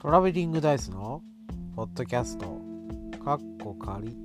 トラベリングダイスのポッドキャスト、かっこ仮。